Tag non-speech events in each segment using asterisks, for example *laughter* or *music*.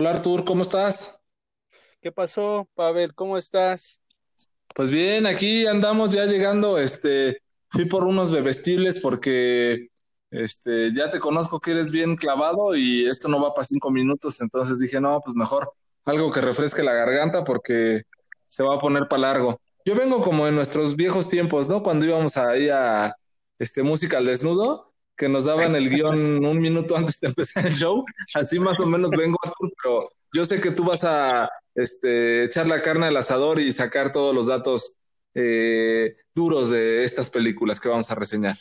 Hola Artur, ¿cómo estás? ¿Qué pasó, Pavel? ¿Cómo estás? Pues bien, aquí andamos ya llegando, este, fui por unos bebestibles porque, este, ya te conozco que eres bien clavado y esto no va para cinco minutos, entonces dije, no, pues mejor algo que refresque la garganta porque se va a poner para largo. Yo vengo como en nuestros viejos tiempos, ¿no? Cuando íbamos ahí a, este, música al desnudo, que nos daban el guion *laughs* un minuto antes de empezar el show, así más o menos vengo, Artur, pero yo sé que tú vas a este, echar la carne al asador y sacar todos los datos eh, duros de estas películas que vamos a reseñar.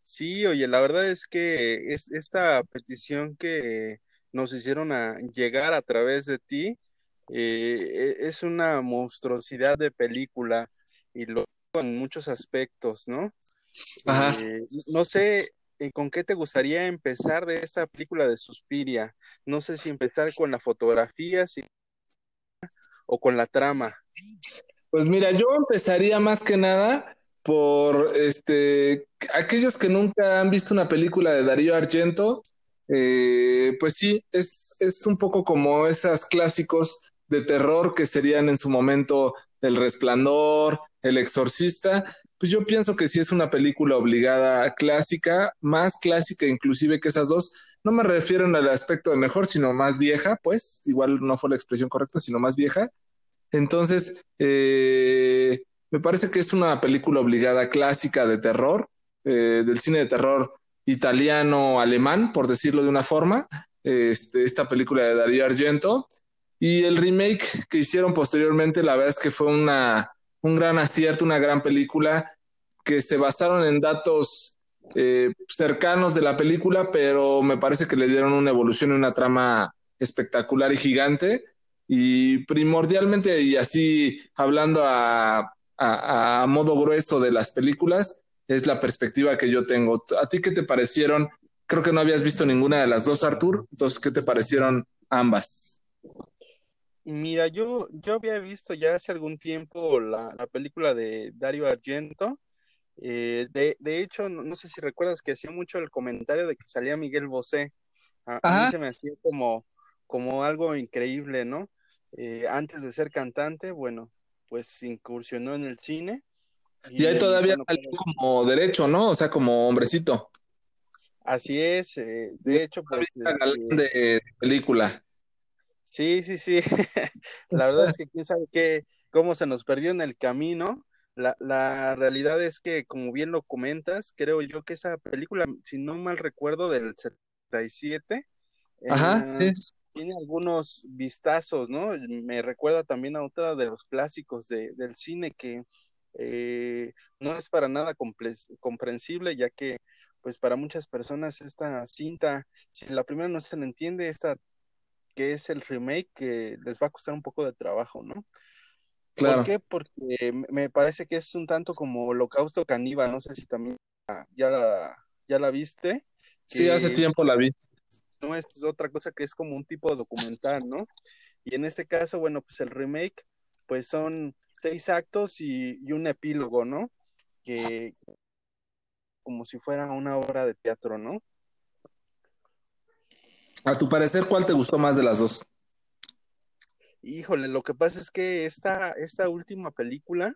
Sí, oye, la verdad es que es, esta petición que nos hicieron a llegar a través de ti eh, e, es una monstruosidad de película y lo en muchos aspectos, ¿no? Ajá. Eh, no sé eh, con qué te gustaría empezar de esta película de Suspiria. No sé si empezar con la fotografía si- o con la trama. Pues mira, yo empezaría más que nada por este aquellos que nunca han visto una película de Darío Argento, eh, pues sí, es, es un poco como esos clásicos de terror que serían en su momento El Resplandor, El Exorcista. Pues yo pienso que sí es una película obligada clásica, más clásica inclusive que esas dos. No me refiero el aspecto de mejor, sino más vieja, pues igual no fue la expresión correcta, sino más vieja. Entonces, eh, me parece que es una película obligada clásica de terror, eh, del cine de terror italiano-alemán, por decirlo de una forma, este, esta película de Darío Argento. Y el remake que hicieron posteriormente, la verdad es que fue una, un gran acierto, una gran película, que se basaron en datos eh, cercanos de la película, pero me parece que le dieron una evolución y una trama espectacular y gigante y primordialmente, y así hablando a, a, a, modo grueso de las películas, es la perspectiva que yo tengo. ¿A ti qué te parecieron? Creo que no habías visto ninguna de las dos, Artur. Entonces, ¿qué te parecieron ambas? Mira, yo, yo había visto ya hace algún tiempo la, la película de Dario Argento. Eh, de, de, hecho, no, no, sé si recuerdas que hacía mucho el comentario de que salía Miguel Bosé. A, a mí se me hacía como, como algo increíble, ¿no? Eh, antes de ser cantante, bueno, pues incursionó en el cine. Y, y ahí todavía bueno, salió como derecho, ¿no? O sea, como hombrecito. Así es, eh, de hecho, pues. Este... de película. Sí, sí, sí. *laughs* la verdad es que quién sabe qué, cómo se nos perdió en el camino. La, la realidad es que, como bien lo comentas, creo yo que esa película, si no mal recuerdo, del 77. Ajá, eh, sí tiene algunos vistazos, ¿no? Me recuerda también a otra de los clásicos de, del cine que eh, no es para nada comprensible, ya que, pues, para muchas personas esta cinta, si la primera no se le entiende, esta que es el remake, que les va a costar un poco de trabajo, ¿no? Claro. ¿Por qué? Porque me parece que es un tanto como Holocausto Caníbal, no sé si también ya la, ya la viste. Sí, hace tiempo la vi no es otra cosa que es como un tipo de documental, ¿no? Y en este caso, bueno, pues el remake, pues son seis actos y, y un epílogo, ¿no? Que como si fuera una obra de teatro, ¿no? A tu parecer, ¿cuál te gustó más de las dos? Híjole, lo que pasa es que esta, esta última película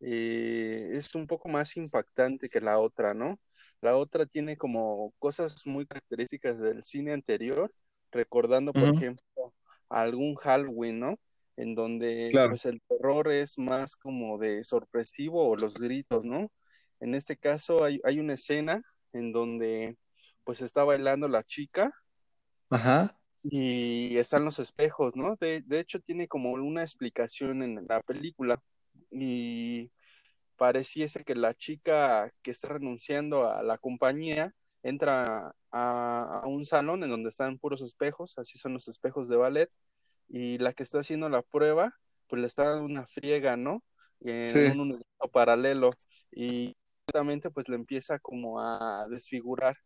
eh, es un poco más impactante que la otra, ¿no? La otra tiene como cosas muy características del cine anterior, recordando, por uh -huh. ejemplo, algún Halloween, ¿no? En donde claro. pues el terror es más como de sorpresivo o los gritos, ¿no? En este caso hay, hay una escena en donde pues está bailando la chica Ajá. y están los espejos, ¿no? De, de hecho tiene como una explicación en la película y pareciese que la chica que está renunciando a la compañía entra a, a, un salón en donde están puros espejos, así son los espejos de ballet, y la que está haciendo la prueba, pues le está dando una friega, ¿no? En sí. un universo paralelo, y realmente pues le empieza como a desfigurar,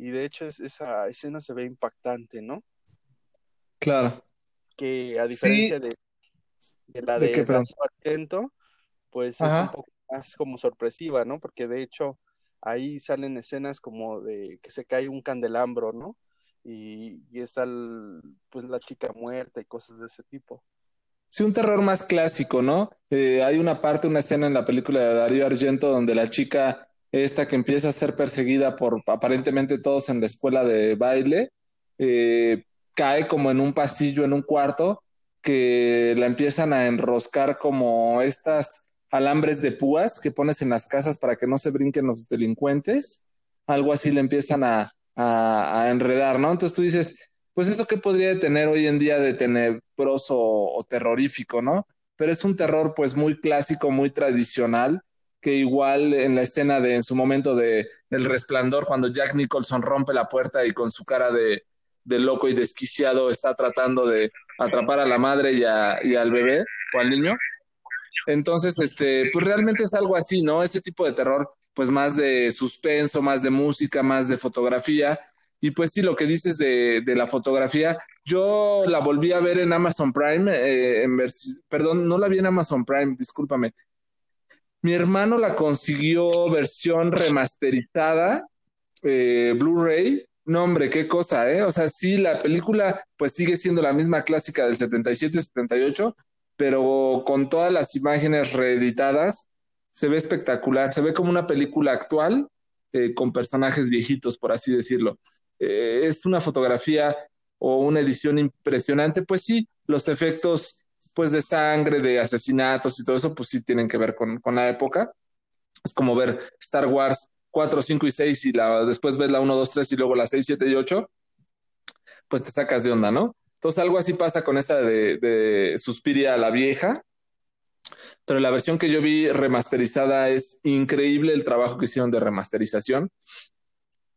y de hecho es, esa escena se ve impactante, ¿no? Claro. Que a diferencia sí. de, de, la de, de, Argento, pues Ajá. es un poco más como sorpresiva, ¿no? Porque de hecho ahí salen escenas como de que se cae un candelabro, ¿no? y, está pues la chica muerta y cosas de ese tipo. Sí, un terror más clásico, ¿no? Eh, hay una parte, una escena en la película de Darío Argento donde la chica esta que empieza a ser perseguida por aparentemente todos en la escuela de baile, eh, cae como en un pasillo, en un cuarto, que la empiezan a enroscar como estas alambres de púas que pones en las casas para que no se brinquen los delincuentes. Algo así le empiezan a, a, enredar, ¿no? Entonces tú dices, pues eso qué podría tener hoy en día de tenebroso o terrorífico, ¿no? Pero es un terror pues muy clásico, muy tradicional, que igual en la escena de en su momento de El Resplandor, cuando Jack Nicholson rompe la puerta y con su cara de, de loco y desquiciado está tratando de atrapar a la madre y, y al bebé o al niño. Entonces, este, pues realmente es algo así, ¿no? Ese tipo de terror, pues más de suspenso, más de música, más de fotografía. Y pues sí, lo que dices de, de la fotografía, yo la volví a ver en Amazon Prime, eh, en perdón, no la vi en Amazon Prime, discúlpame, mi hermano la consiguió versión remasterizada, eh, Blu-ray. No, hombre, qué cosa, ¿eh? O sea, sí, la película pues sigue siendo la misma clásica del 77-78, pero con todas las imágenes reeditadas, se ve espectacular, se ve como una película actual eh, con personajes viejitos, por así decirlo. Eh, es una fotografía o una edición impresionante, pues sí, los efectos pues de sangre, de asesinatos y todo eso, pues sí tienen que ver con, la época. Es como ver Star Wars 4, 5 y 6 y la, después ves la 1, 2, 3 y luego la 6, 7 y 8, pues te sacas de onda, ¿no? Entonces algo así pasa con esta de, de Suspiria la vieja, pero la versión que yo vi remasterizada es increíble el trabajo que hicieron de remasterización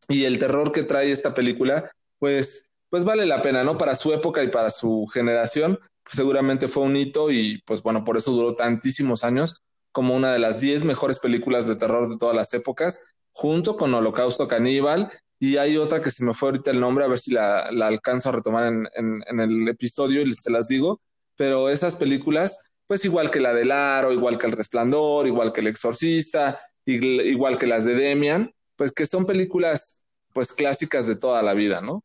y el terror que trae esta película, pues, pues vale la pena, ¿no? Para su época y para su generación, seguramente fue un hito y pues bueno, por eso duró tantísimos años como una de las 10 mejores películas de terror de todas las épocas, junto con Holocausto Caníbal. Y hay otra que se me fue ahorita el nombre, a ver si la, alcanzo a retomar en, en, el episodio y se las digo. Pero esas películas, pues igual que la del Aro, igual que El Resplandor, igual que El Exorcista, igual que las de Demian, pues que son películas pues clásicas de toda la vida, ¿no?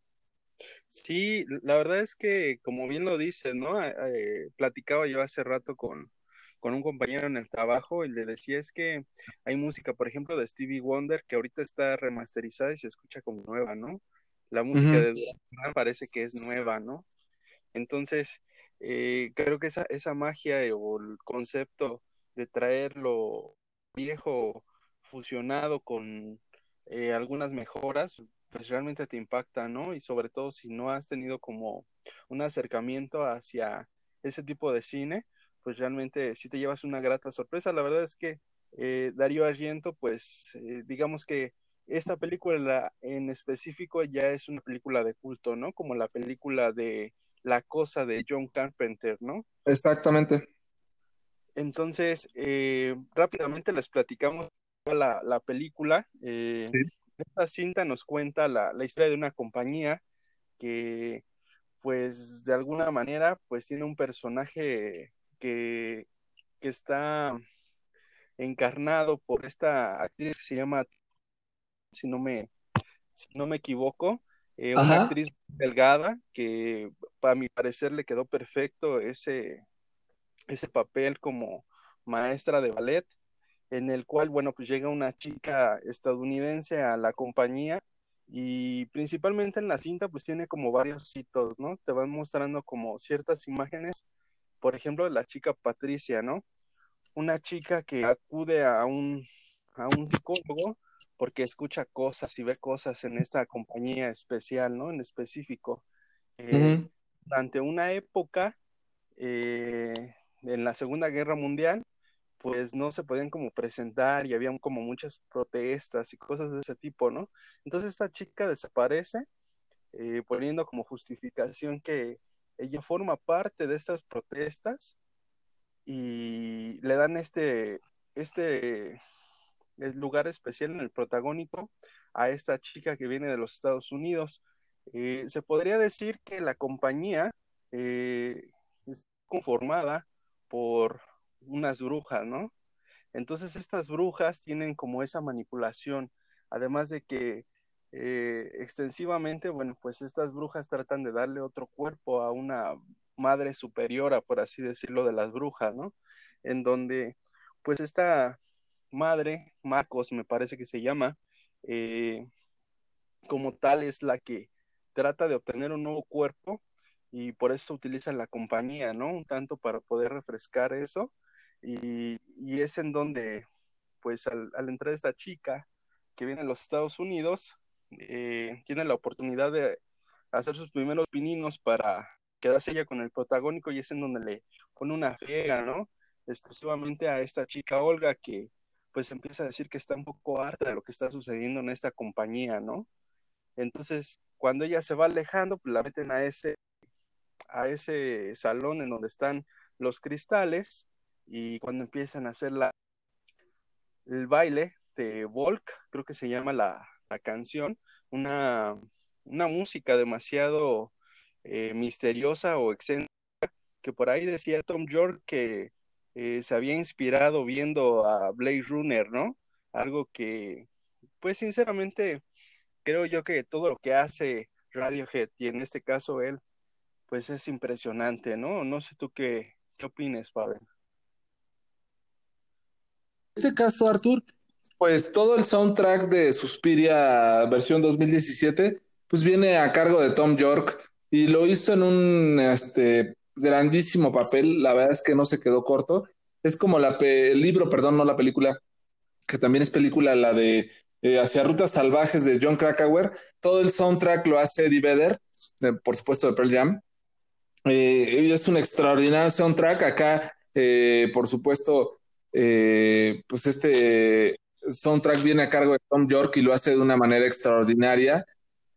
Sí, la verdad es que, como bien lo dices, ¿no? Eh, platicaba yo hace rato con, con un compañero en el trabajo y le decía es que hay música, por ejemplo, de Stevie Wonder que ahorita está remasterizada y se escucha como nueva, ¿no? La música de Duran parece que es nueva, ¿no? Entonces, eh, creo que esa, esa magia o el concepto de traer lo viejo fusionado con eh, algunas mejoras, pues realmente te impacta, ¿no? Y sobre todo si no has tenido como un acercamiento hacia ese tipo de cine, pues realmente sí te llevas una grata sorpresa. La verdad es que eh, Darío Argento, pues eh, digamos que esta película en específico ya es una película de culto, ¿no? Como la película de La Cosa de John Carpenter, ¿no? Exactamente. Entonces, eh, rápidamente les platicamos la, la película. Sí esta cinta nos cuenta la, historia de una compañía que, pues, de alguna manera, pues tiene un personaje que, está encarnado por esta actriz que se llama, si no me, si no me equivoco, eh, una actriz delgada que, para mi parecer, le quedó perfecto ese, ese papel como maestra de ballet en el cual, bueno, pues llega una chica estadounidense a la compañía y principalmente en la cinta pues tiene como varios hitos, ¿no? Te van mostrando como ciertas imágenes, por ejemplo, de la chica Patricia, ¿no? Una chica que acude a un, a un psicólogo porque escucha cosas y ve cosas en esta compañía especial, ¿no? En específico. Eh, durante una época, eh, en la Segunda Guerra Mundial, pues no se podían como presentar y habían como muchas protestas y cosas de ese tipo, ¿no? Entonces esta chica desaparece eh, poniendo como justificación que ella forma parte de estas protestas y le dan este, este lugar especial en el protagónico a esta chica que viene de los Estados Unidos. Eh, se podría decir que la compañía eh, es conformada por unas brujas, ¿no? Entonces estas brujas tienen como esa manipulación, además de que eh, extensivamente, bueno, pues estas brujas tratan de darle otro cuerpo a una madre superiora, por así decirlo, de las brujas, ¿no? En donde, pues esta madre, Marcos me parece que se llama, eh, como tal es la que trata de obtener un nuevo cuerpo y por eso utilizan la compañía, ¿no? Un tanto para poder refrescar eso y, es en donde, pues al, entrar esta chica que viene de los Estados Unidos, eh, tiene la oportunidad de hacer sus primeros pininos para quedarse ella con el protagónico y es en donde le pone una friega, ¿no? Exclusivamente a esta chica Olga que pues empieza a decir que está un poco harta de lo que está sucediendo en esta compañía, ¿no? Entonces, cuando ella se va alejando, pues la meten a ese, a ese salón en donde están los cristales y cuando empiezan a hacer la, el baile de Volk, creo que se llama la, canción, una, una música demasiado eh, misteriosa o excéntrica, que por ahí decía Tom York que eh, se había inspirado viendo a Blade Runner, ¿no? Algo que, pues sinceramente, creo yo que todo lo que hace Radiohead, y en este caso él, pues es impresionante, ¿no? No sé tú qué, qué opines, Pavel. Este caso, Arthur, pues todo el soundtrack de Suspiria versión 2017, pues viene a cargo de Tom York y lo hizo en un este, grandísimo papel, la verdad es que no se quedó corto. Es como la el libro, perdón, no la película, que también es película, la de eh, Hacia Rutas Salvajes de John Krakauer. Todo el soundtrack lo hace Eddie Vedder, por supuesto de Pearl Jam. Eh, es un extraordinario soundtrack. Acá, eh, por supuesto, pues este soundtrack viene a cargo de Tom York y lo hace de una manera extraordinaria.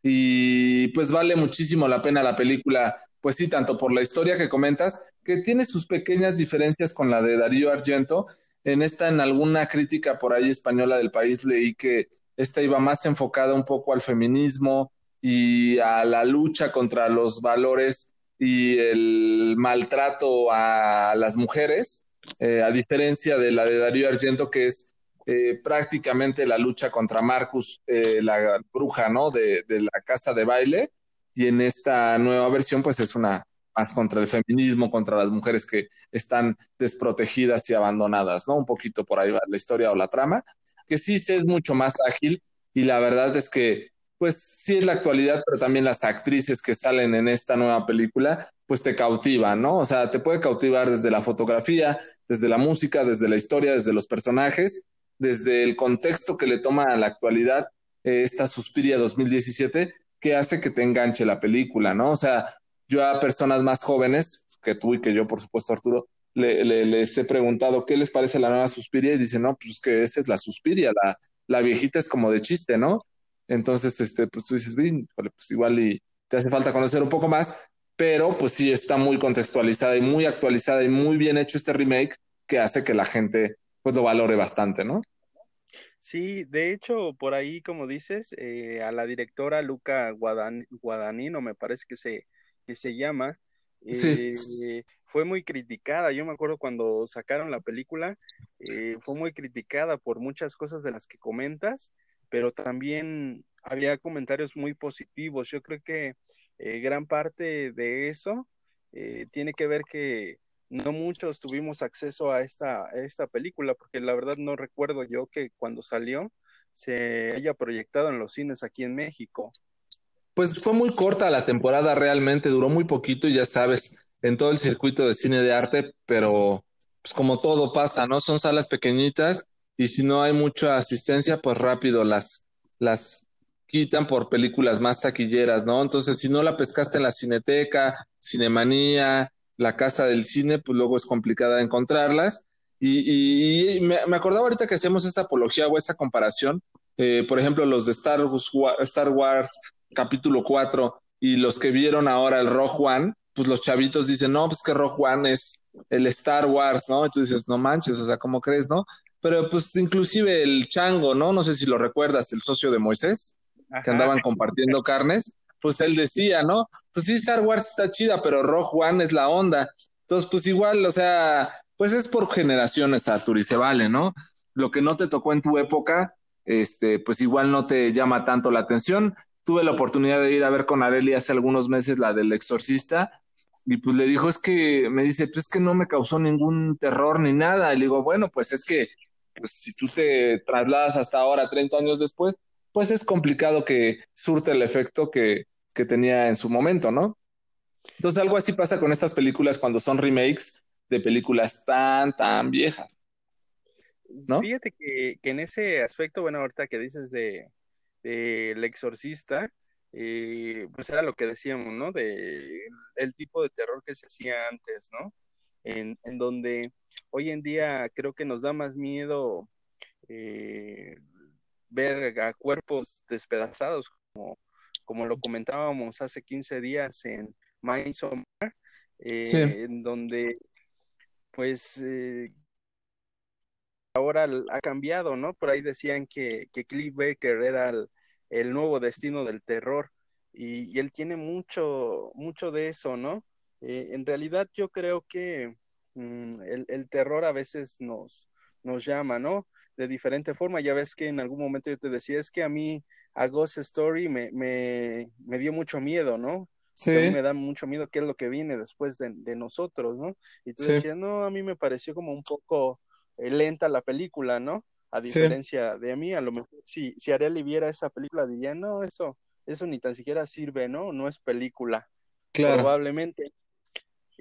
Y pues vale muchísimo la pena la película pues sí, tanto por la historia que comentas, que tiene sus pequeñas diferencias con la de Darío Argento. En esta, en alguna crítica por ahí española del país, leí que esta iba más enfocada un poco al feminismo y a la lucha contra los valores y el maltrato a las mujeres, eh, a diferencia de la de Darío Argento, que es eh, prácticamente la lucha contra Marcus, eh, la bruja, ¿no? De, de la casa de baile y en esta nueva versión pues es una más contra el feminismo, contra las mujeres que están desprotegidas y abandonadas, ¿no? Un poquito por ahí va la historia o la trama, que sí es mucho más ágil y la verdad es que pues sí es la actualidad, pero también las actrices que salen en esta nueva película, pues te cautivan, ¿no? O sea, te puede cautivar desde la fotografía, desde la música, desde la historia, desde los personajes, desde el contexto que le toma a la actualidad eh, esta Suspiria 2017 que hace que te enganche la película, ¿no? O sea, yo a personas más jóvenes, que tú y que yo, por supuesto, Arturo, le, les he preguntado qué les parece la nueva Suspiria y dicen, no, pues que esa es la Suspiria, la, la viejita es como de chiste, ¿no? Entonces, este, pues tú dices, pues igual y te hace falta conocer un poco más, pero pues sí está muy contextualizada y muy actualizada y muy bien hecho este remake que hace que la gente pues lo valore bastante, ¿no? Sí, de hecho, por ahí, como dices, eh, a la directora Luca Guadagnino, me parece que se, que se llama, eh, fue muy criticada. Yo me acuerdo cuando sacaron la película, eh, fue muy criticada por muchas cosas de las que comentas, pero también había comentarios muy positivos. Yo creo que gran parte de eso tiene que ver que no muchos tuvimos acceso a esta, esta película, porque la verdad no recuerdo yo que cuando salió se haya proyectado en los cines aquí en México. Pues fue muy corta la temporada realmente, duró muy poquito y ya sabes, en todo el circuito de cine de arte, pero pues como todo pasa, ¿no? Son salas pequeñitas y si no hay mucha asistencia, pues rápido las, las quitan por películas más taquilleras, ¿no? Entonces, si no la pescaste en la Cineteca, Cinemanía, la casa del cine, pues luego es complicada encontrarlas. Y, me, acordaba ahorita que hacemos esta apología o esta comparación, eh, por ejemplo, los de Star Wars, Star Wars capítulo 4 y los que vieron ahora el Rogue One, pues los chavitos dicen, no, pues que Rogue One es el Star Wars, ¿no? Y tú no manches, o sea, ¿cómo crees, no? Pero pues inclusive el Chango, ¿no? No sé si lo recuerdas, el socio de Moisés, que andaban compartiendo carnes, pues él decía, ¿no? Pues sí, Star Wars está chida, pero Rogue One es la onda. Entonces, pues igual, o sea, pues es por generaciones, Artur, y se vale, ¿no? Lo que no te tocó en tu época, este, pues igual no te llama tanto la atención. Tuve la oportunidad de ir a ver con Areli hace algunos meses la del exorcista y pues le dijo, es que me dice, pues es que no me causó ningún terror ni nada. Y le digo, bueno, pues es que pues, si tú te trasladas hasta ahora, 30 años después, pues es complicado que surte el efecto que, que tenía en su momento, ¿no? Entonces algo así pasa con estas películas cuando son remakes de películas tan, tan viejas. ¿No? Fíjate que, que en ese aspecto, bueno, ahorita que dices de, El Exorcista, eh, pues era lo que decíamos, ¿no? De el tipo de terror que se hacía antes, ¿no? En, en donde hoy en día creo que nos da más miedo eh, ver a cuerpos despedazados, como, como lo comentábamos hace 15 días en Midsommar, eh, en donde pues eh, ahora ha cambiado, ¿no? Por ahí decían que, que Cliff Baker era el, nuevo destino del terror y, él tiene mucho, mucho de eso, ¿no? Eh, en realidad yo creo que mm, el, el, terror a veces nos, nos llama, ¿no? De diferente forma. Ya ves que en algún momento yo te decía, es que a mí a Ghost Story me, me, me dio mucho miedo, ¿no? Sí. A mí me da mucho miedo qué es lo que viene después de, de nosotros, ¿no? Y tú decías, no, a mí me pareció como un poco eh, lenta la película, ¿no? A diferencia de mí, a lo mejor si, si Ariel viera esa película diría, no, eso, eso ni tan siquiera sirve, ¿no? No es película. Claro. Probablemente.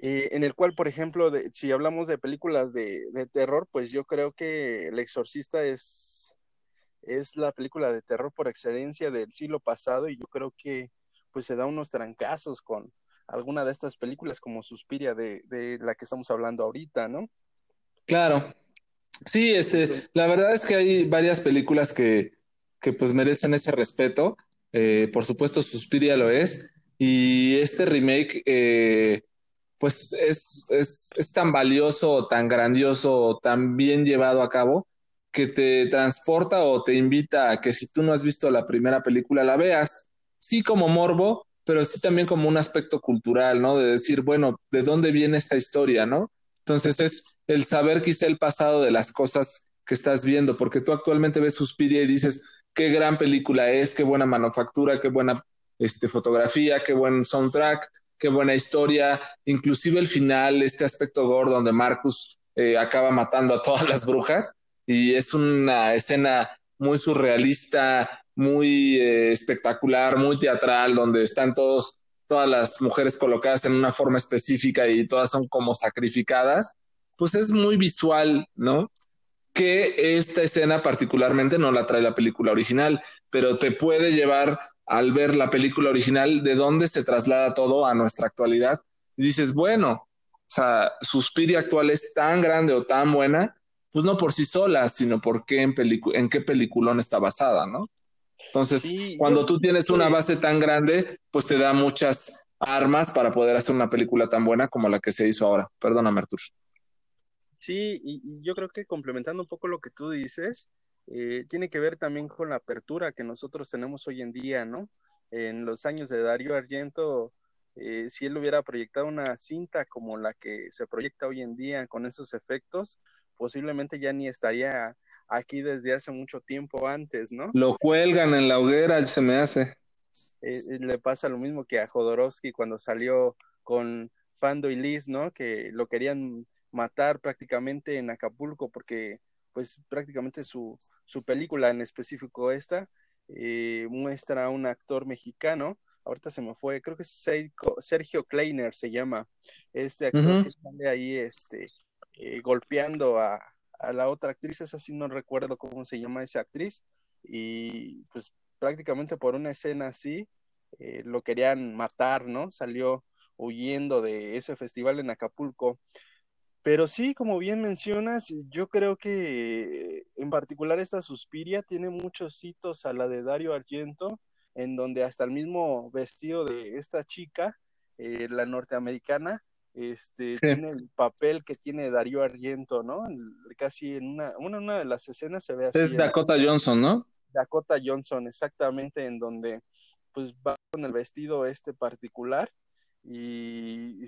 Eh, en el cual, por ejemplo, si hablamos de películas de, de, terror, pues yo creo que El Exorcista es, es la película de terror por excelencia del siglo pasado y yo creo que pues se da unos trancazos con alguna de estas películas como Suspiria de, de la que estamos hablando ahorita, ¿no? Claro, Sí, este, la verdad es que hay varias películas que, que pues merecen ese respeto. Eh, por supuesto, Suspiria lo es. Y este remake, eh, pues es, es, es, tan valioso, tan grandioso, tan bien llevado a cabo, que te transporta o te invita a que si tú no has visto la primera película, la veas. Sí como morbo, pero sí también como un aspecto cultural, ¿no? De decir, bueno, ¿de dónde viene esta historia, no? Entonces es el saber quizá el pasado de las cosas que estás viendo, porque tú actualmente ves Suspiria y dices, qué gran película es, qué buena manufactura, qué buena este, fotografía, qué buen soundtrack, qué buena historia, inclusive el final, este aspecto gordo donde Marcus eh, acaba matando a todas las brujas y es una escena muy surrealista, muy eh, espectacular, muy teatral, donde están todos todas las mujeres colocadas en una forma específica y todas son como sacrificadas, pues es muy visual, ¿no? Que esta escena particularmente no la trae la película original, pero te puede llevar al ver la película original de dónde se traslada todo a nuestra actualidad. Y dices, bueno, o sea, Suspiria actual es tan grande o tan buena, pues no por sí sola, sino porque en, en qué peliculón está basada, ¿no? Entonces, cuando tú tienes una base tan grande, pues te da muchas armas para poder hacer una película tan buena como la que se hizo ahora. Perdóname, Artur. Sí, y, yo creo que complementando un poco lo que tú dices, eh, tiene que ver también con la apertura que nosotros tenemos hoy en día, ¿no? En los años de Darío Argento, eh, si él hubiera proyectado una cinta como la que se proyecta hoy en día con esos efectos, posiblemente ya ni estaría aquí desde hace mucho tiempo antes, ¿no? Lo cuelgan en la hoguera, se me hace. Eh, eh, le pasa lo mismo que a Jodorowsky cuando salió con Fando y Liz, ¿no? Que lo querían matar prácticamente en Acapulco porque pues prácticamente su, su película en específico esta eh, muestra a un actor mexicano, ahorita se me fue, creo que es Sergio Kleiner se llama, este actor que sale ahí este, golpeando a, a la otra actriz, es así, no recuerdo cómo se llama esa actriz, y pues prácticamente por una escena así eh, lo querían matar, ¿no? Salió huyendo de ese festival en Acapulco. Pero sí, como bien mencionas, yo creo que en particular esta Suspiria tiene muchos hitos a la de Dario Argento, en donde hasta el mismo vestido de esta chica, eh, la norteamericana, este, tiene el papel que tiene Darío Argento, ¿no? Casi en una, una, de las escenas se ve así. Es Dakota Johnson, ¿no? Dakota Johnson, exactamente, en donde pues va con el vestido este particular y,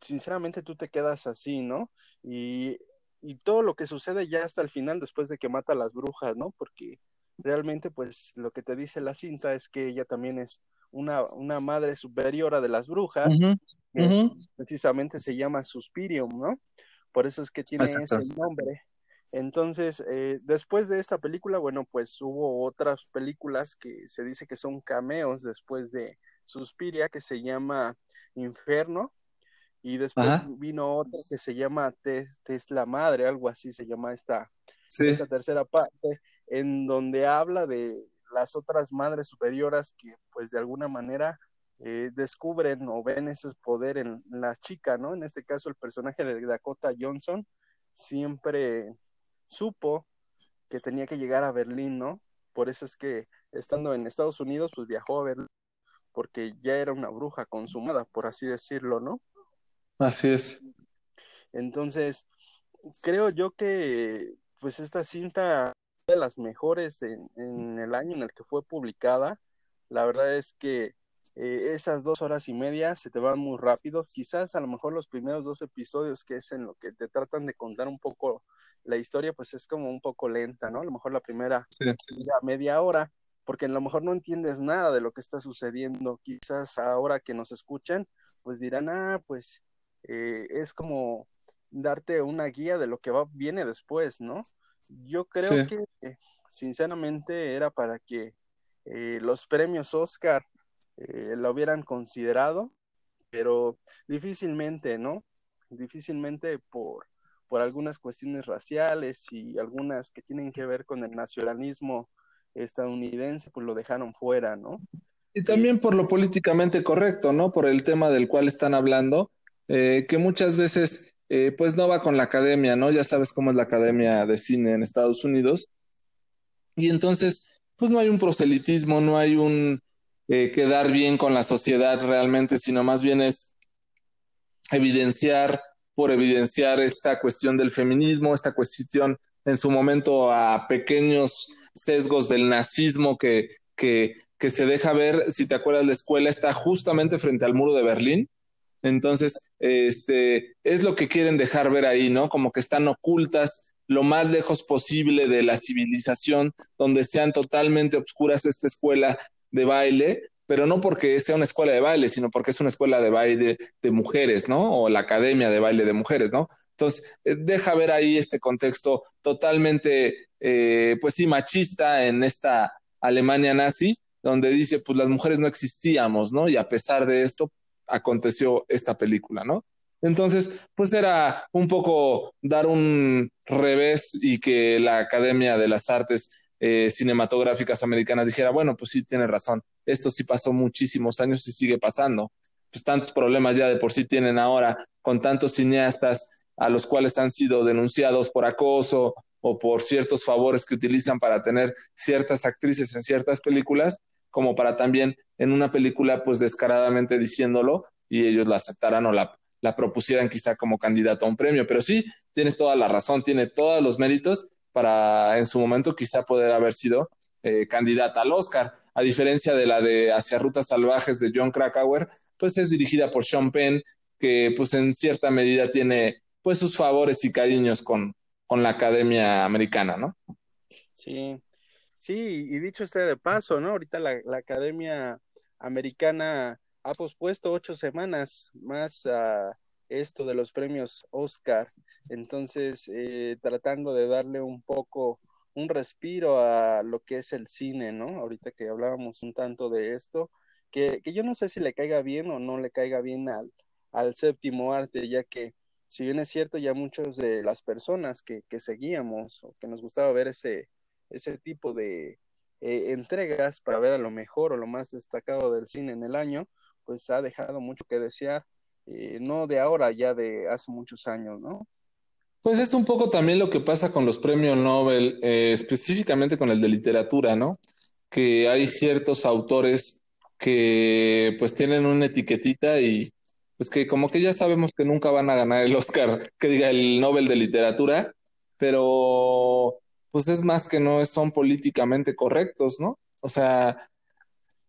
sinceramente tú te quedas así, ¿no? Y, y, todo lo que sucede ya hasta el final después de que mata a las brujas, ¿no? Porque realmente pues lo que te dice la cinta es que ella también es una, una madre superiora de las brujas, que precisamente se llama Suspirium, ¿no? Por eso es que tiene ese nombre. Entonces, eh, después de esta película, bueno, pues hubo otras películas que se dice que son cameos después de Suspiria, que se llama Inferno, y después vino otra que se llama Tesla Madre, algo así se llama esta, esta tercera parte, en donde habla de las otras madres superioras que pues de alguna manera eh, descubren o ven ese poder en la chica, ¿no? En este caso el personaje de Dakota Johnson siempre supo que tenía que llegar a Berlín, ¿no? Por eso es que estando en Estados Unidos pues viajó a Berlín porque ya era una bruja consumada, por así decirlo, ¿no? Así es. Entonces, creo yo que pues esta cinta de las mejores en, el año en el que fue publicada. La verdad es que eh, esas dos horas y media se te van muy rápido. Quizás a lo mejor los primeros dos episodios, que es en lo que te tratan de contar un poco la historia, pues es como un poco lenta, ¿no? A lo mejor la primera media hora, porque a lo mejor no entiendes nada de lo que está sucediendo. Quizás ahora que nos escuchan, pues dirán, ah, pues eh, es como darte una guía de lo que va, viene después, ¿no? Yo creo que sinceramente era para que eh, los premios Oscar eh, lo hubieran considerado, pero difícilmente, ¿no? Difícilmente por, por algunas cuestiones raciales y algunas que tienen que ver con el nacionalismo estadounidense, pues lo dejaron fuera, ¿no? Y también por lo políticamente correcto, ¿no? Por el tema del cual están hablando, eh, que muchas veces eh, pues no va con la academia, ¿no? Ya sabes cómo es la academia de cine en Estados Unidos. Y entonces, pues no hay un proselitismo, no hay un eh, quedar bien con la sociedad realmente, sino más bien es evidenciar por evidenciar esta cuestión del feminismo, esta cuestión en su momento a pequeños sesgos del nazismo que, que, que se deja ver, si te acuerdas, la escuela está justamente frente al muro de Berlín entonces, este, es lo que quieren dejar ver ahí, ¿no? Como que están ocultas lo más lejos posible de la civilización, donde sean totalmente obscuras esta escuela de baile, pero no porque sea una escuela de baile, sino porque es una escuela de baile de mujeres, ¿no? O la academia de baile de mujeres, ¿no? Entonces, eh, deja ver ahí este contexto totalmente, eh, pues sí, machista en esta Alemania nazi, donde dice, pues las mujeres no existíamos, ¿no? Y a pesar de esto, aconteció esta película, ¿no? Entonces, pues era un poco dar un revés y que la Academia de las Artes eh, Cinematográficas Americanas dijera, bueno, pues sí, tiene razón, esto sí pasó muchísimos años y sigue pasando. Pues tantos problemas ya de por sí tienen ahora con tantos cineastas a los cuales han sido denunciados por acoso o por ciertos favores que utilizan para tener ciertas actrices en ciertas películas, como para también en una película pues descaradamente diciéndolo y ellos la aceptaran o la, propusieran quizá como candidato a un premio. Pero sí, tienes toda la razón, tiene todos los méritos para en su momento quizá poder haber sido eh, candidata al Oscar, a diferencia de la de Hacia Rutas Salvajes de John Krakauer, pues es dirigida por Sean Penn, que pues en cierta medida tiene pues sus favores y cariños con, con la Academia Americana, ¿no? Sí, Sí, y dicho este de paso, ¿no? Ahorita la, Academia Americana ha pospuesto ocho semanas más a esto de los premios Oscar. Entonces, eh, tratando de darle un poco un respiro a lo que es el cine, ¿no? Ahorita que hablábamos un tanto de esto, que, que yo no sé si le caiga bien o no le caiga bien al, al séptimo arte, ya que si bien es cierto, ya muchos de las personas que, que seguíamos o que nos gustaba ver ese, ese tipo de eh, entregas para ver a lo mejor o lo más destacado del cine en el año, pues ha dejado mucho que desear, eh, no de ahora, ya de hace muchos años, ¿no? Pues es un poco también lo que pasa con los premios Nobel, eh, específicamente con el de literatura, ¿no? Que hay ciertos autores que pues tienen una etiquetita y pues que como que ya sabemos que nunca van a ganar el Oscar, que diga el Nobel de literatura, pero pues es más que no son políticamente correctos, ¿no? O sea,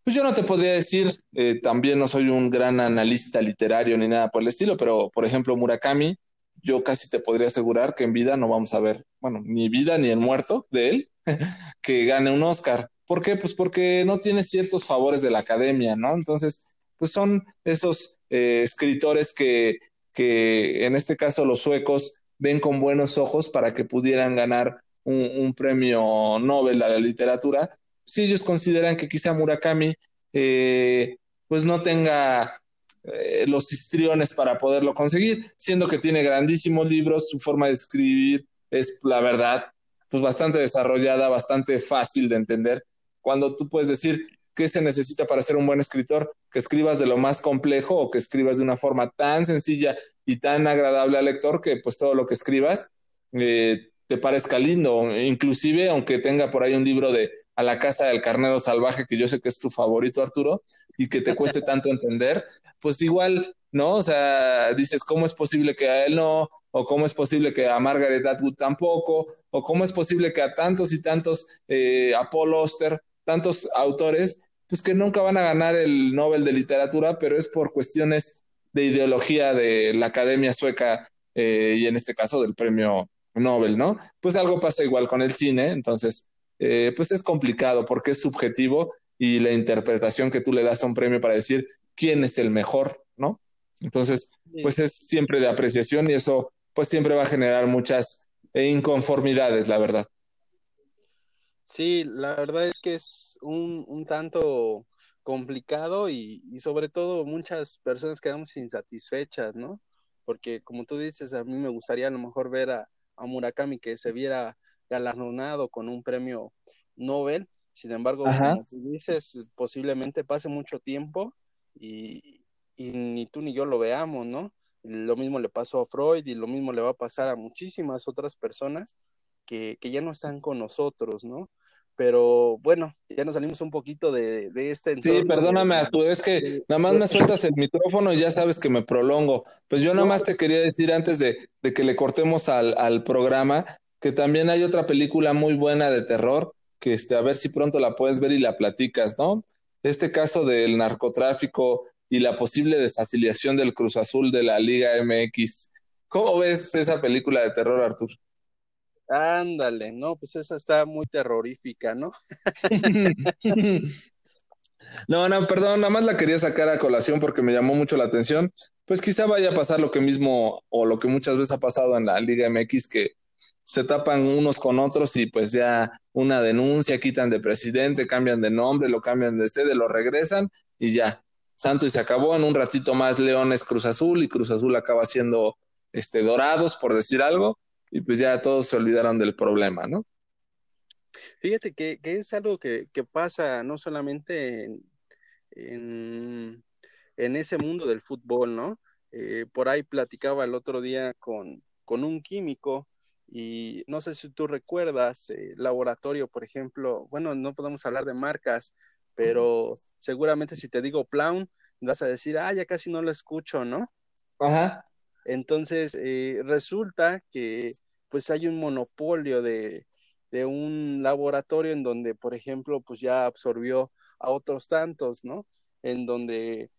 pues yo no te podría decir, eh, también no soy un gran analista literario ni nada por el estilo, pero por ejemplo Murakami, yo casi te podría asegurar que en vida no vamos a ver bueno, ni vida ni el muerto de él, *laughs* que gane un Oscar. ¿Por qué? Pues porque no tiene ciertos favores de la academia, ¿no? Entonces, pues son esos eh, escritores que, que, en este caso los suecos, ven con buenos ojos para que pudieran ganar un, premio Nobel a la literatura. Si ellos consideran que quizá Murakami, eh, pues no tenga eh, los histriones para poderlo conseguir, siendo que tiene grandísimos libros, su forma de escribir es, la verdad, pues bastante desarrollada, bastante fácil de entender. Cuando tú puedes decir qué se necesita para ser un buen escritor, que escribas de lo más complejo o que escribas de una forma tan sencilla y tan agradable al lector que pues todo lo que escribas eh, te parezca lindo, inclusive aunque tenga por ahí un libro de A la casa del carnero salvaje, que yo sé que es tu favorito, Arturo, y que te cueste tanto entender, pues igual, ¿no? O sea, dices, ¿cómo es posible que a él no? ¿O cómo es posible que a Margaret Atwood tampoco? ¿O cómo es posible que a tantos y tantos, eh, a Paul Oster, tantos autores, pues que nunca van a ganar el Nobel de Literatura, pero es por cuestiones de ideología de la Academia Sueca eh, y en este caso del premio Nobel, ¿no? Pues algo pasa igual con el cine, entonces, eh, pues es complicado porque es subjetivo y la interpretación que tú le das a un premio para decir quién es el mejor, ¿no? Entonces, pues es siempre de apreciación y eso, pues siempre va a generar muchas eh, inconformidades, la verdad. Sí, la verdad es que es un, un tanto complicado y, y, sobre todo muchas personas quedamos insatisfechas, ¿no? Porque como tú dices, a mí me gustaría a lo mejor ver a, a Murakami que se viera galardonado con un premio Nobel. Sin embargo, como tú dices, posiblemente pase mucho tiempo y, ni tú ni yo lo veamos, ¿no? Lo mismo le pasó a Freud y lo mismo le va a pasar a muchísimas otras personas que, ya no están con nosotros, ¿no? Pero bueno, ya nos salimos un poquito de, de este Sí, perdóname, Arturo, es que nada más me sueltas el micrófono y ya sabes que me prolongo. Pues yo nada más te quería decir antes de, que le cortemos al, al, programa que también hay otra película muy buena de terror, que este, a ver si pronto la puedes ver y la platicas, ¿no? Este caso del narcotráfico y la posible desafiliación del Cruz Azul de la Liga MX. ¿Cómo ves esa película de terror, Arturo? Ándale, no, pues esa está muy terrorífica, ¿no? *laughs* no, no, perdón, nada más la quería sacar a colación porque me llamó mucho la atención. Pues quizá vaya a pasar lo que mismo o lo que muchas veces ha pasado en la Liga MX, que se tapan unos con otros y pues ya una denuncia, quitan de presidente, cambian de nombre, lo cambian de sede, lo regresan y ya. Santo y se acabó en un ratito más Leones Cruz Azul y Cruz Azul acaba siendo este Dorados, por decir algo y pues ya todos se olvidaron del problema, ¿no? Fíjate que, es algo que, pasa no solamente en, en, ese mundo del fútbol, ¿no? Eh, por ahí platicaba el otro día con, con un químico y no sé si tú recuerdas, eh, laboratorio, por ejemplo, bueno, no podemos hablar de marcas, pero seguramente si te digo Plaun, vas a decir, ah, ya casi no lo escucho, ¿no? Ajá. Entonces, eh, resulta que pues hay un monopolio de, un laboratorio en donde, por ejemplo, pues ya absorbió a otros tantos, ¿no? En donde,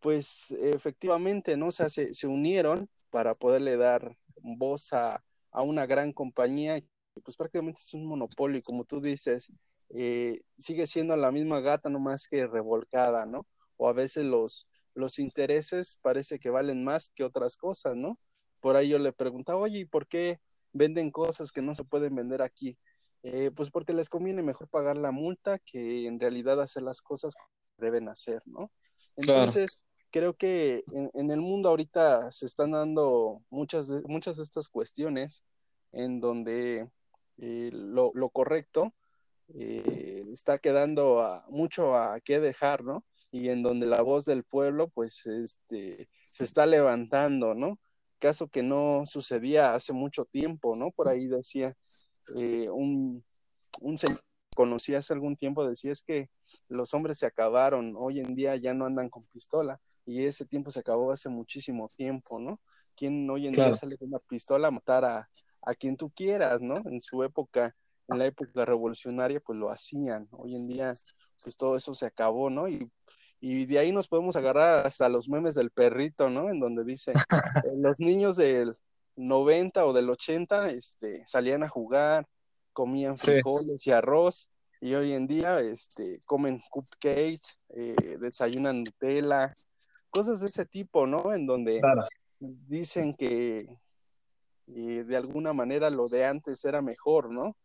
pues efectivamente, ¿no? Se, se unieron para poderle dar voz a, una gran compañía, pues prácticamente es un monopolio, y como tú dices, eh, sigue siendo la misma gata, no más que revolcada, ¿no? O a veces los, los intereses parece que valen más que otras cosas, ¿no? Por ahí yo le preguntaba, oye, ¿y por qué venden cosas que no se pueden vender aquí? Eh, pues porque les conviene mejor pagar la multa que en realidad hacer las cosas que deben hacer, ¿no? Entonces, creo que en, el mundo ahorita se están dando muchas de, muchas de estas cuestiones en donde eh, lo, correcto eh, está quedando mucho a qué dejar, ¿no? Y en donde la voz del pueblo pues este se está levantando, ¿no? Caso que no sucedía hace mucho tiempo, ¿no? Por ahí decía eh, un, un señor conocí hace algún tiempo, decía es que los hombres se acabaron, hoy en día ya no andan con pistola y ese tiempo se acabó hace muchísimo tiempo, ¿no? ¿Quién hoy en día sale con una pistola a matar a, a quien tú quieras, ¿no? En su época, en la época revolucionaria, pues lo hacían. Hoy en día, pues todo eso se acabó, ¿no? Y y de ahí nos podemos agarrar hasta los memes del perrito, ¿no? En donde dice, *laughs* eh, los niños del, 90 o del 80, este, salían a jugar, comían frijoles y arroz, y hoy en día este, comen cupcakes, eh, desayunan Nutella, cosas de ese tipo, ¿no? En donde dicen que eh, de alguna manera lo de antes era mejor, ¿no?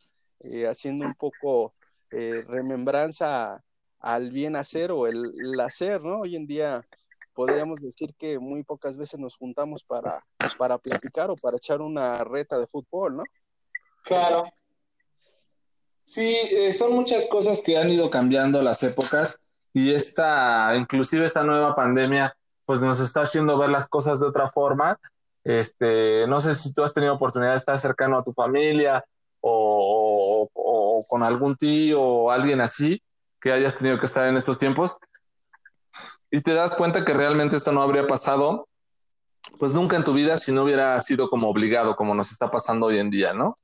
Eh, haciendo un poco remembranza al bien hacer o el, hacer, ¿no? Hoy en día podríamos decir que muy pocas veces nos juntamos para, para platicar o para echar una reta de fútbol, ¿no? Claro. Sí, eh, son muchas cosas que han ido cambiando las épocas y esta, inclusive esta nueva pandemia, pues nos está haciendo ver las cosas de otra forma. Este, no sé si tú has tenido oportunidad de estar cercano a tu familia o, o con algún tío o alguien así que hayas tenido que estar en estos tiempos y te das cuenta que realmente esto no habría pasado, pues nunca en tu vida si no hubiera sido como obligado, como nos está pasando hoy en día, ¿no?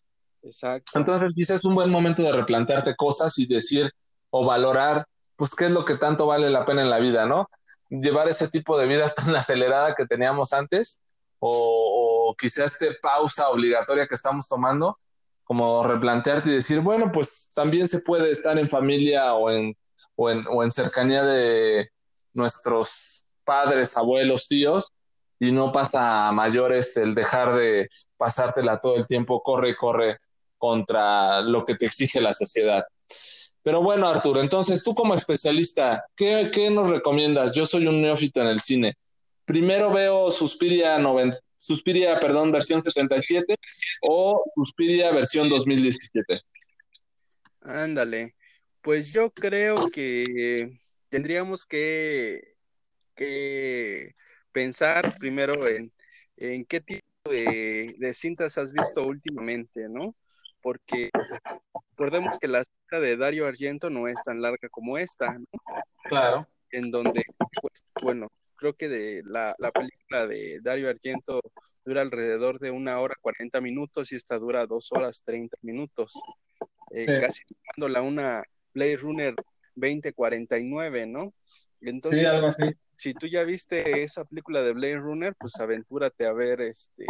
Exacto. Entonces, quizás es un buen momento de replantearte cosas y decir o valorar, pues, qué es lo que tanto vale la pena en la vida, ¿no? Llevar ese tipo de vida *laughs* tan acelerada que teníamos antes o, o quizás esta pausa obligatoria que estamos tomando, como replantearte y decir, bueno, pues también se puede estar en familia o en, o en, o en cercanía de nuestros padres, abuelos, tíos, y no pasa a mayores el dejar de pasártela todo el tiempo, corre y corre contra lo que te exige la sociedad. Pero bueno, Arturo, entonces tú como especialista, ¿qué, qué nos recomiendas? Yo soy un neófito en el cine. Primero veo Suspiria, 90, Suspiria perdón, versión 77 o Suspiria versión 2017. Ándale, pues yo creo que tendríamos que, que pensar primero en, en qué tipo de, de, cintas has visto últimamente, ¿no? porque recordemos que la cinta de Dario Argento no es tan larga como esta, ¿no? Claro. En donde, pues, bueno, creo que de la, la, película de Dario Argento dura alrededor de una hora cuarenta minutos y esta dura dos horas treinta minutos. Eh, sí. Casi la una Blade Runner 2049, ¿no? Entonces, sí, algo así. Si tú ya viste esa película de Blade Runner, pues aventúrate a ver este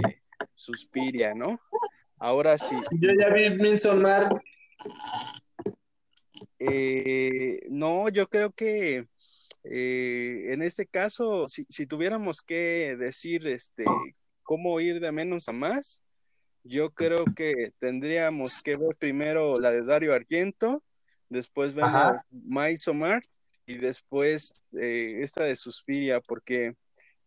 Suspiria, ¿no? Ahora sí. Yo ya vi Midsommar. Eh, no, yo creo que eh, en este caso, si, si, tuviéramos que decir este cómo ir de menos a más, yo creo que tendríamos que ver primero la de Dario Argento, después vemos Midsommar y después eh, esta de Suspiria, porque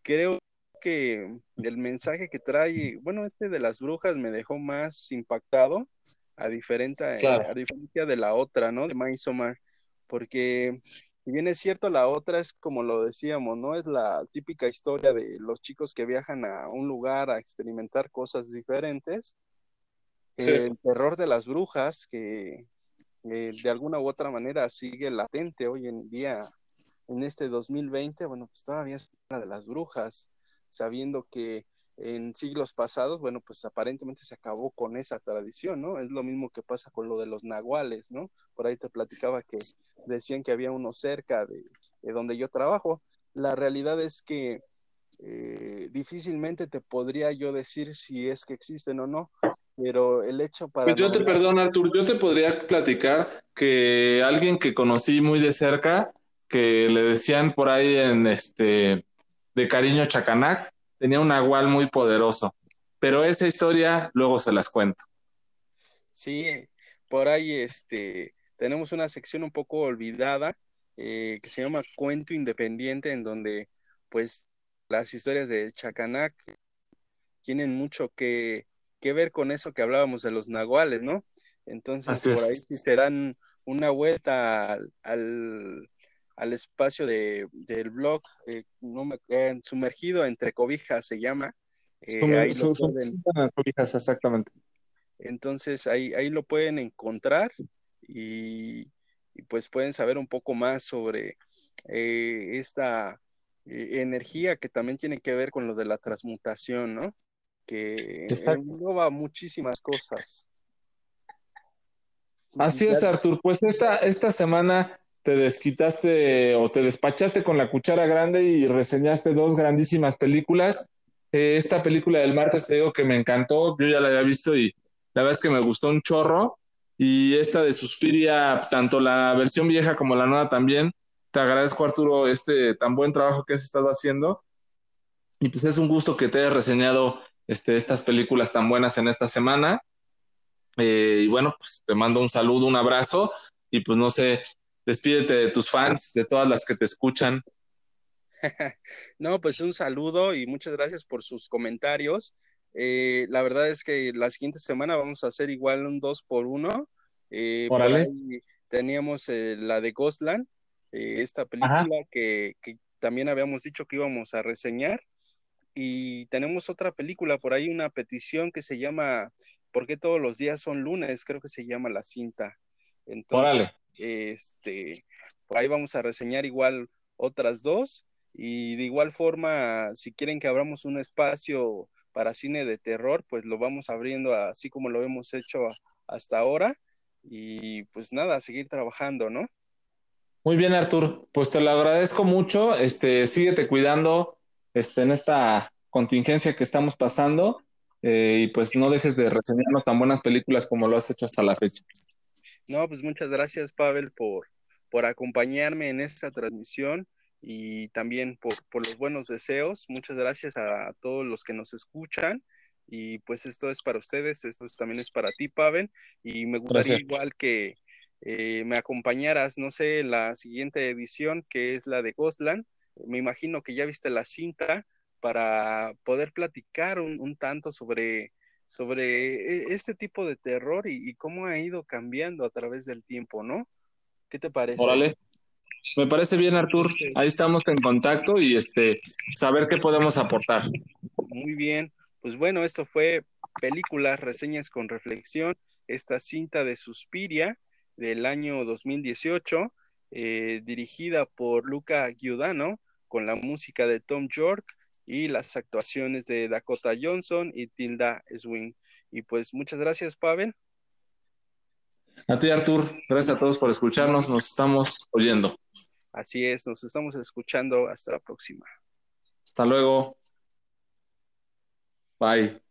creo que el mensaje que trae, bueno, este de las brujas me dejó más impactado, a, diferente, claro. a diferencia de la otra, ¿no? De Midsommar, porque si bien es cierto, la otra es como lo decíamos, ¿no? Es la típica historia de los chicos que viajan a un lugar a experimentar cosas diferentes. Sí. El terror de las brujas, que eh, de alguna u otra manera sigue latente hoy en día, en este 2020, bueno, pues todavía es la de las brujas sabiendo que en siglos pasados, bueno, pues aparentemente se acabó con esa tradición, ¿no? Es lo mismo que pasa con lo de los nahuales, ¿no? Por ahí te platicaba que decían que había uno cerca de, de donde yo trabajo. La realidad es que eh, difícilmente te podría yo decir si es que existen o no, pero el hecho para... Pues yo te perdono, Artur, yo te podría platicar que alguien que conocí muy de cerca, que le decían por ahí en este de Cariño Chacanac, tenía un nahual muy poderoso. Pero esa historia luego se las cuento. Sí, por ahí este, tenemos una sección un poco olvidada eh, que se llama Cuento Independiente, en donde pues las historias de Chacanac tienen mucho que, que ver con eso que hablábamos de los nahuales, ¿no? Entonces, Así por ahí si te dan una vuelta al, al, al espacio de, del blog, eh, no me, eh, sumergido entre cobijas se llama. Eh, ahí su, pueden, cobijas, exactamente. Entonces ahí, ahí lo pueden encontrar y, y pues pueden saber un poco más sobre eh, esta energía que también tiene que ver con lo de la transmutación, ¿no? Que engloba muchísimas cosas. Así es, Artur. Pues esta, esta semana te desquitaste o te despachaste con la cuchara grande y reseñaste dos grandísimas películas. Eh, esta película del martes te digo que me encantó, yo ya la había visto y la verdad es que me gustó un chorro. Y esta de Suspiria, tanto la versión vieja como la nueva también. Te agradezco, Arturo, este tan buen trabajo que has estado haciendo. Y pues es un gusto que te hayas reseñado este, estas películas tan buenas en esta semana. Eh, y bueno, pues te mando un saludo, un abrazo y pues no sé, despídete de tus fans, de todas las que te escuchan. *laughs* no, pues un saludo y muchas gracias por sus comentarios. Eh, la verdad es que la siguiente semana vamos a hacer igual un 2 por 1 eh, teníamos eh, la de Ghostland, esta película que, que, también habíamos dicho que íbamos a reseñar. Y tenemos otra película por ahí, una petición que se llama ¿Por qué todos los días son lunes? Creo que se llama la cinta. Entonces, este, por ahí vamos a reseñar igual otras dos. Y de igual forma, si quieren que abramos un espacio para cine de terror, pues lo vamos abriendo así como lo hemos hecho hasta ahora. Y pues nada, seguir trabajando, ¿no? Muy bien, Artur. Pues te lo agradezco mucho. Este, síguete cuidando este, en esta contingencia que estamos pasando eh, y pues no dejes de reseñarnos tan buenas películas como lo has hecho hasta la fecha. No, pues muchas gracias, Pavel, por, por acompañarme en esta transmisión y también por, por, los buenos deseos. Muchas gracias a, todos los que nos escuchan. Y pues esto es para ustedes, esto también es para ti, Pavel. Y me gustaría igual que eh, me acompañaras, no sé, en la siguiente edición, que es la de Ghostland. Me imagino que ya viste la cinta, para poder platicar un, tanto sobre, sobre e, este tipo de terror y, cómo ha ido cambiando a través del tiempo, ¿no? ¿Qué te parece? Órale. Me parece bien, Artur. Ahí estamos en contacto y este saber qué podemos aportar. Muy bien. Pues bueno, esto fue películas, reseñas con reflexión, esta cinta de Suspiria del año 2018, eh, dirigida por Luca Giudano, con la música de Tom York, y las actuaciones de Dakota Johnson y Tilda Swing. Y pues muchas gracias, Pavel. A ti, Artur. Gracias a todos por escucharnos. Nos estamos oyendo. Así es, nos estamos escuchando. Hasta la próxima. Hasta luego. Bye.